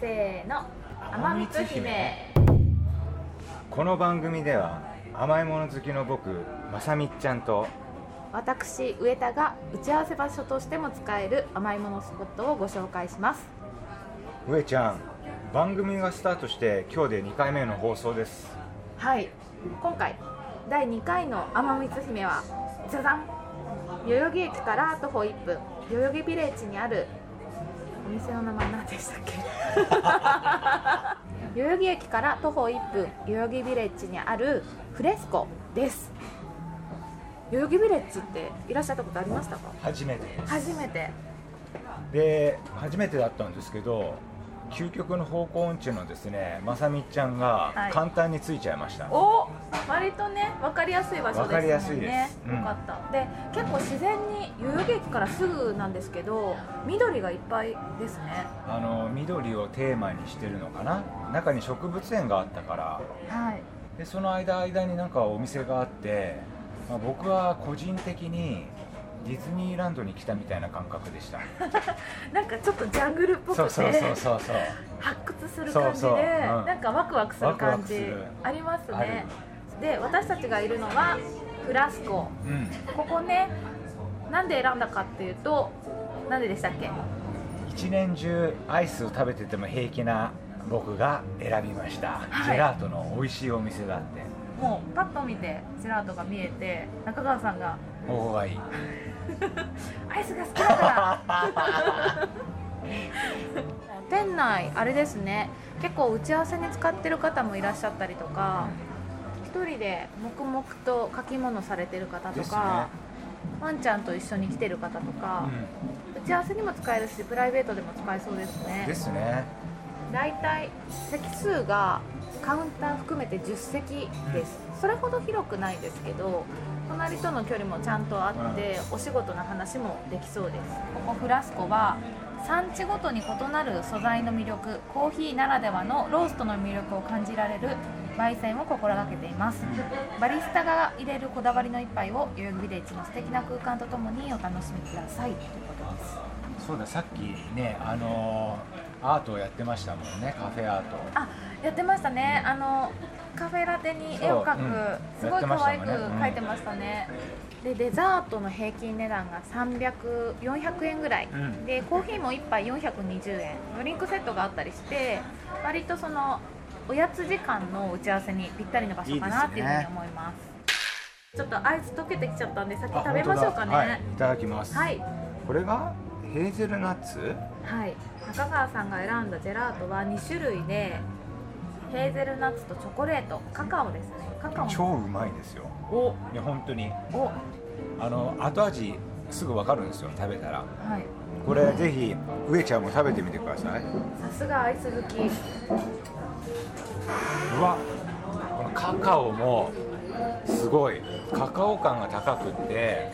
せーの天光姫。この番組では甘いもの好きの僕まさみっちゃんと私上田が打ち合わせ場所としても使える甘いものスポットをご紹介します。上ちゃん番組がスタートして今日で2回目の放送です。はい。今回第2回の天光姫はじゃじゃん代々木駅から徒歩1分。代々木ビレッジにあるお店の名前何でしたっけ？代々木駅から徒歩1分代々木ビレッジにあるフレスコです。代々木ビレッジっていらっしゃったことありましたか？初めてです。初めて。で初めてだったんですけど究極の方向音痴のですねまさみっちゃんがはい。簡単についちゃいました、お割とね分かりやすい場所わかりやすいです。もんねですうん。よかった。で結構自然に代々木駅からすぐなんですけど緑がいっぱいですね。あの緑をテーマにしてるのかな？中に植物園があったから。はい。でその間間になんかお店があって、まあ、僕は個人的にディズニーランドに来たみたいな感覚でした。なんかちょっとジャングルっぽくてそうそうそうそう。発掘する感じでそうん。なんかワクワクする感じありますね。で私たちがいるのはフラスコ。うん。ここねなんで選んだかっていうとなんででしたっけ？一年中アイスを食べてても平気な僕が選びました、はい。ジェラートの美味しいお店があって。もうパッと見てジェラートが見えて中川さんががいい。アイスが好きだから。店内あれですね。結構打ち合わせに使ってる方もいらっしゃったりとか一人で黙々と書き物されてる方とか、ワンちゃんと一緒に来てる方とか、打ち合わせにも使えるしプライベートでも使えそうですうん、ね。ですね。大体席数がカウンター含めて10席です、それほど広くないですけど隣との距離もちゃんとあって、お仕事の話もできそうです。ここフラスコは産地ごとに異なる素材の魅力コーヒーならではのローストの魅力を感じられる焙煎を心がけています。バリスタが入れるこだわりの一杯を代々木ビレッジの素敵な空間とともにお楽しみください。ということです。そうださっきねあのーアートをやってましたもんねカフェアート。あやってましたね。あのカフェラテに絵を描く、そううんすごい可愛く描いてましたね、でデザートの平均値段が300400円ぐらい、うん。でコーヒーも1杯420円。ドリンクセットがあったりして割とそのおやつ時間の打ち合わせにぴったりの場所かなっていうふうに思います。ちょっとアイス溶けてきちゃったんで先あ食べましょうかね。はい、いただきます、はい。これがヘーゼルナッツ？はい、中川さんが選んだジェラートは2種類でヘーゼルナッツとチョコレートカカオですね。カカオの超うまいですよ。お。いや本当に。お。あの後味すぐ分かるんですよ。食べたら。はい。これぜひ上ちゃんも食べてみてください。うさすがアイス好き。わ。このカカオもすごい。カカオ感が高くって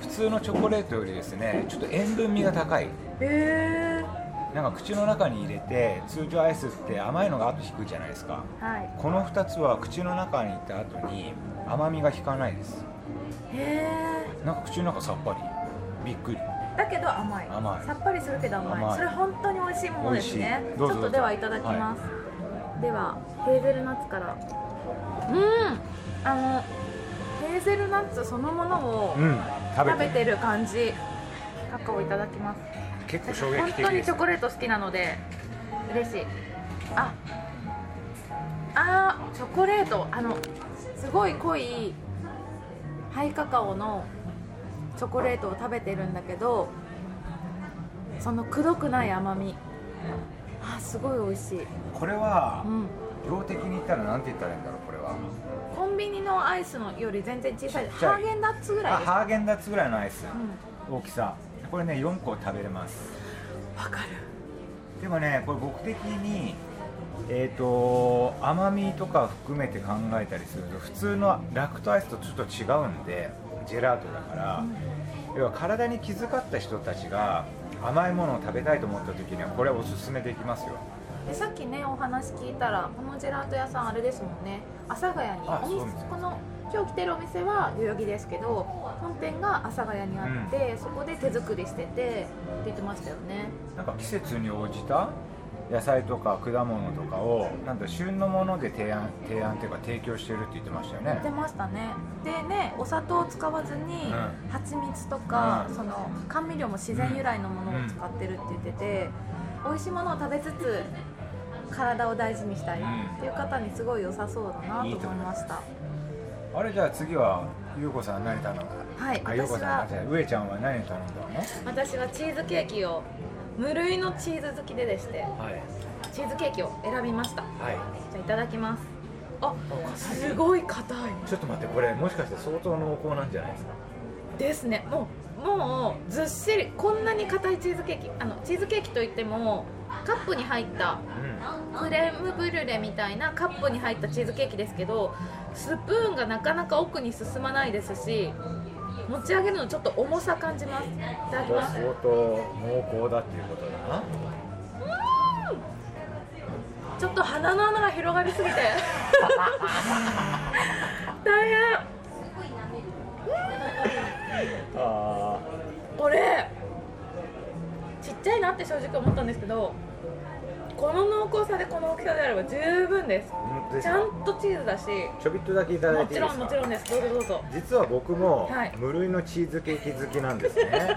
普通のチョコレートよりですねちょっと塩分味が高い。へえなんか口の中に入れて通常アイスって甘いのが後引くじゃないですか。はい。この2つは口の中にいった後に甘みが引かないです。へえなんか口の中さっぱり。びっくり。だけど甘い。甘い。さっぱりするけど甘い。それ本当に美味しいものですね。ちょっとではいただきます、ではヘーゼルナッツから。うん。あのヘーゼルナッツそのものをうん食べて。る感じ。カカオいただきます。結構衝本撃的です当にチョコレート好きなので嬉しい。ああーチョコレート。あのすごい濃いハイカカオのチョコレートを食べてるんだけどそのくどくない甘み。あすごい美味しい、これはうん、量的に言ったらなんて言ったらいいんだろうこれはビニのアイスのより全然小さいハーゲンダッツぐらいハーゲンダッツぐらいのアイス、う大きさ。これね4個食べれます。んわかる。でもねこれ僕的にえー、と甘みとか含めて考えたりすると普通のラクトアイスとちょっと違うんでジェラートだから、要は体に気遣った人たちが甘いものを食べたいと思った時にはこれおすすめできますよ。でさっきねお話聞いたらこのジェラート屋さんあれですもんね阿佐ヶ谷にお店あそうなんです。この今日来てるお店は代々木ですけど本店が阿佐ヶ谷にあって、そこで手作りしててって言ってましたよね。なんか季節に応じた野菜とか果物とかをなんだ旬のもので提案提案っていうか提供してるって言ってましたよね。出ましたね。でねお砂糖を使わずに、うん。蜂蜜とか、うん。その甘味料も自然由来のものを使ってるって言ってて、美味しいものを食べつつ体を大事にしたいっていう方にすごい良さそうだなと思いました。あれじゃあ次はゆうこさん何頼んだ？はいあゆうこ私はさんじゃ上ちゃんは何頼んだの？私はチーズケーキを無類のチーズ好きででしてはい。チーズケーキを選びました。はい。じゃあいただきます。あすごい硬い。ちょっと待ってこれもしかして相当濃厚なんじゃないですか？ですね。もうもうずっしりこんなに硬いチーズケーキあのチーズケーキといってもカップに入ったクレームブリュレみたいなカップに入ったチーズケーキですけどスプーンがなかなか奥に進まないですし持ち上げるのちょっと重さ感じます。いただきます。相当濃厚だっていうことだな。ちょっと鼻の穴が広がりすぎて。大変。あこれちゃいなって正直思ったんですけどこの濃厚さでこの大きさであれば十分です。ちゃかんとチーズだし。ちょびっとだけいただいもちろんていいですか？もちろんです。どうぞどうぞ。実は僕もはい。無類のチーズケーキ好きなんですね。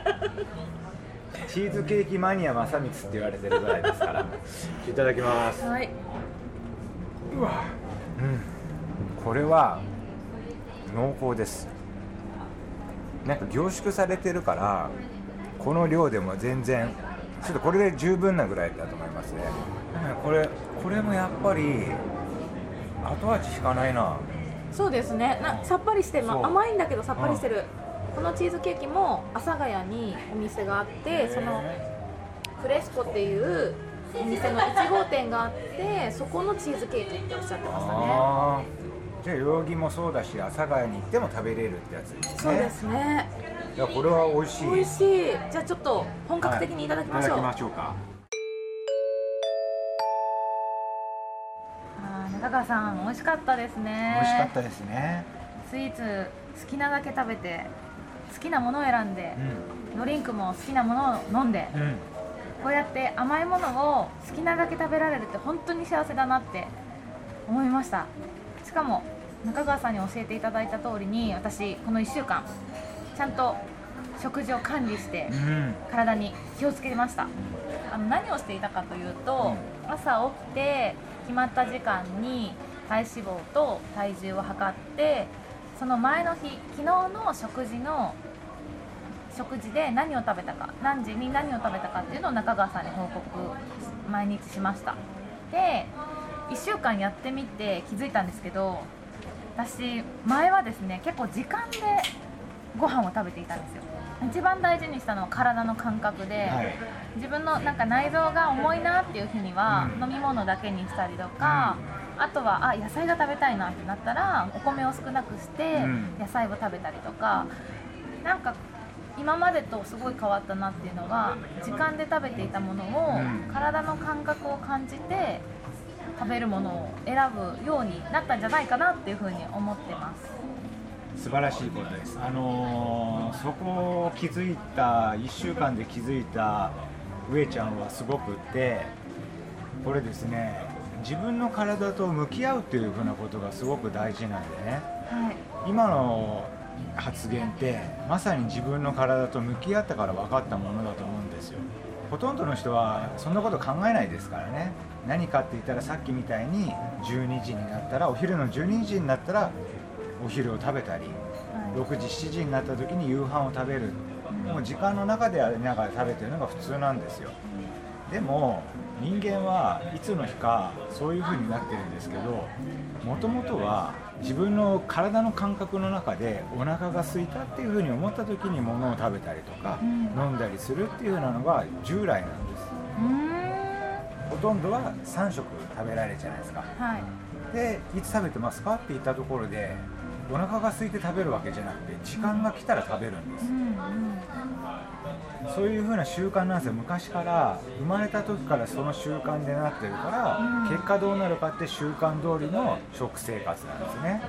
チーズケーキマニア正光って言われてるぐらいですから。いただきます。はい。うん。これは濃厚です。なんか凝縮されてるからこの量でも全然ちょっとこれで十分なぐらいだと思いますね。うんこれこれもやっぱり後味引かないな。そうですね。なさっぱりして、ま甘いんだけどさっぱりしてる、このチーズケーキも阿佐ヶ谷にお店があってそのフレスコっていうお店の1号店があってそこのチーズケーキっておっしゃってましたねじゃあ代々木もそうだし阿佐ヶ谷に行っても食べれるってやつですね。そうですね。いやこれは美味しい。美味しい。じゃあちょっと本格的にいただきましょう、はいいただきましょうか。あー中川さん美味しかったですね。美味しかったですね。スイーツ好きなだけ食べて好きなものを選んでうドリンクも好きなものを飲んでんうん。こうやって甘いものを好きなだけ食べられるって本当に幸せだなって思いましたしかも中川さんに教えていただいた通りに私この1週間ちゃんと食事を管理してうん。体に気をつけました。あの何をしていたかというと、朝起きて決まった時間に体脂肪と体重を測ってその前の日昨日の食事の食事で何を食べたか何時に何を食べたかっていうのを中川さんに報告毎日しました。で1週間やってみて気づいたんですけど私前はですね結構時間でご飯を食べていたんですよ。一番大事にしたのは体の感覚で、はい。自分のなんか内臓が重いなっていう日にはうん。飲み物だけにしたりとか、あとはあ野菜が食べたいなってなったらお米を少なくしてうん。野菜を食べたりとか、なんか今までとすごい変わったなっていうのは時間で食べていたものをうん。体の感覚を感じて食べるものを選ぶようになったんじゃないかなっていうふうに思ってます。素晴らしいことです。あのーそこを気づいた1週間で気づいた上ちゃんはすごくってこれですね自分の体と向き合うっていうふうなことがすごく大事なんでね。はい。今の発言ってまさに自分の体と向き合ったから分かったものだと思うんですよほとんどの人はそんなこと考えないですからね。何かって言ったらさっきみたいに12時になったらお昼の12時になったらお昼を食べたり6時7時になった時に夕飯を食べる。もう時間の中でありながら食べてるのが普通なんですよ。でも人間はいつの日かそういう風になってるんですけどもともとは自分の体の感覚の中でお腹が空いたっていう風に思った時に物を食べたりとか、うん。飲んだりするっていう風なのが従来なんです。ほとんどは3食食べられるじゃないですか。はい。でいつ食べてますかって言ったところでお腹が空いて食べるわけじゃなくて時間が来たら食べるんです。うんうんそういう風な習慣なんです。よ昔から生まれた時からその習慣でなってるから、うん結果どうなるかって習慣通りの食生活なんですね。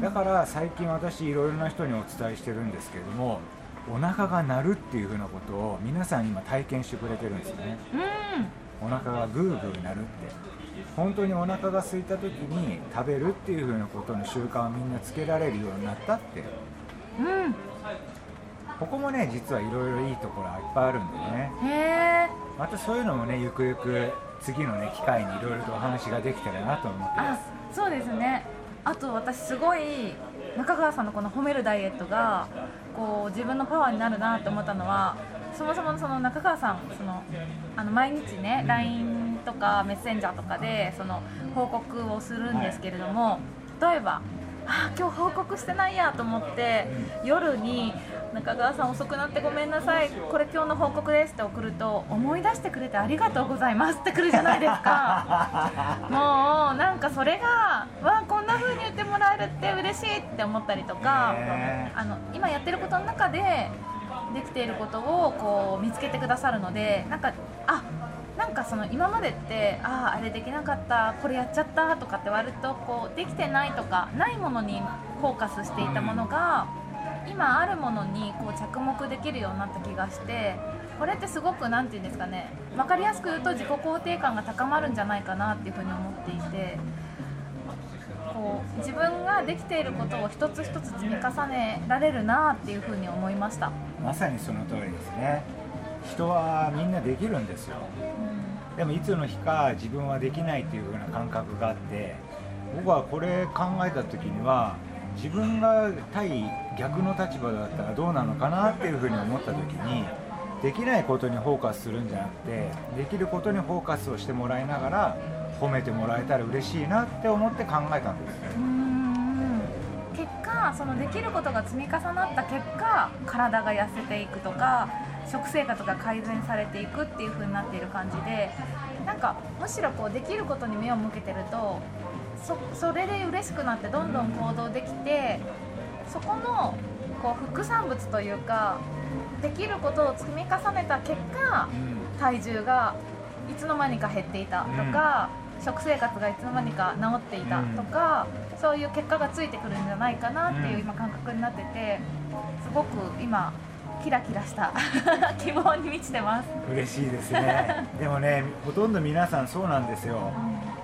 だから最近私いろいろな人にお伝えしてるんですけれどもお腹が鳴るっていう風なことを皆さん今体験してくれてるんですね。うんお腹がグーグーなるって。本当にお腹が空いた時に食べるっていう風なことの習慣をみんなつけられるようになったって。うん。ここもね実はいろいろいいところがいっぱいあるんでね。へえまたそういうのもねゆくゆく次のね機会にいろいろとお話ができたらなと思ってまあすそうですね。あと私すごい中川さんのこの褒めるダイエットがこう自分のパワーになるなと思ったのはそもそもその中川さんそのあの毎日ね LINE とかメッセンジャーとかでその報告をするんですけれども、例えばあー今日報告してないやと思って、夜に中川さん遅くなってごめんなさいこれ今日の報告ですって送ると思い出してくれてありがとうございますってくるじゃないですか。もうなんかそれがわあこんな風に言ってもらえるって嬉しいって思ったりとかねあの今やってることの中でできていることをこう見つけてくださるのでなんかあなんかその今までってあああれできなかったこれやっちゃったとかって割とこうできてないとかないものにフォーカスしていたものが、今あるものにこう着目できるようになった気がしてこれってすごくなんて言うんですかね分かりやすく言うと自己肯定感が高まるんじゃないかなっていうふうに思っていてこう自分ができていることを一つ一つ積み重ねられるなっていうふうに思いました。まさにその通りですね。人はみんなできるんですよ。でもいつの日か自分はできないっていう風な感覚があって僕はこれ考えた時には自分が対逆の立場だったらどうなのかなっていう風に思った時にできないことにフォーカスするんじゃなくてできることにフォーカスをしてもらいながら褒めてもらえたら嬉しいなって思って考えたんですうーんそのできることが積み重なった結果体が痩せていくとか食生活が改善されていくっていう風になっている感じでなんかむしろこうできることに目を向けてるとそそれで嬉しくなってどんどん行動できてそこのこう副産物というかできることを積み重ねた結果体重がいつの間にか減っていたとか、食生活がいつの間にか治っていたとか、そういう結果がついてくるんじゃないかなっていううん。今感覚になっててすごく今キラキラした 希望に満ちてます。嬉しいですね。でもねほとんど皆さんそうなんですよ。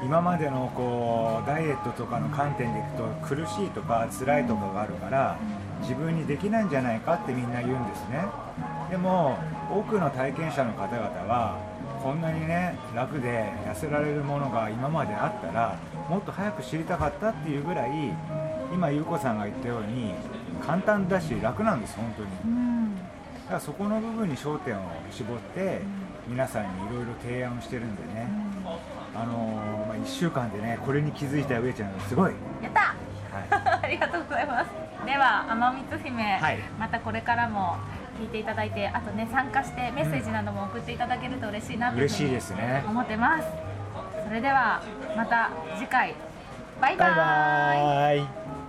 今までのこうダイエットとかの観点でいくと苦しいとか辛いとかがあるから自分にできないんじゃないかってみんな言うんですね。でも多くの体験者の方々はこんなにね楽で痩せられるものが今まであったらもっと早く知りたかったっていうぐらい今優子さんが言ったように簡単だし楽なんです本当に。うん。だからそこの部分に焦点を絞って皆さんにいろいろ提案をしてるんでね、あのーまあ、1週間でねこれに気づいた上ちゃんがすごい、やった！は ありがとうございます。では天光姫、はい。またこれからも聞いていただいてあとね参加してメッセージなども送っていただけると嬉しいなという嬉しいふうにですね。思ってます。それではまた次回。バイババイーイ。バ